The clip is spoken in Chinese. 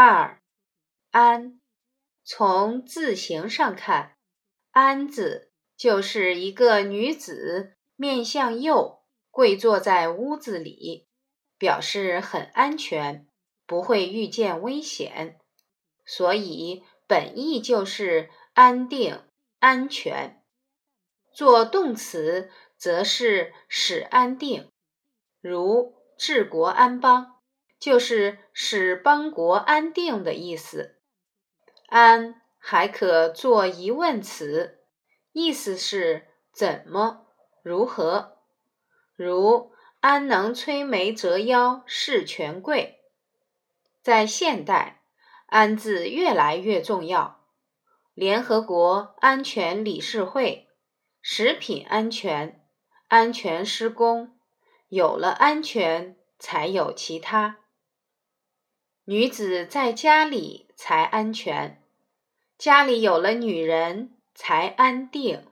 二，安。从字形上看，“安”字就是一个女子面向右跪坐在屋子里，表示很安全，不会遇见危险，所以本意就是安定、安全。做动词则是使安定，如治国安邦。就是使邦国安定的意思。安还可做疑问词，意思是怎么、如何。如安能摧眉折腰事权贵？在现代，安字越来越重要。联合国安全理事会，食品安全，安全施工，有了安全，才有其他。女子在家里才安全，家里有了女人才安定。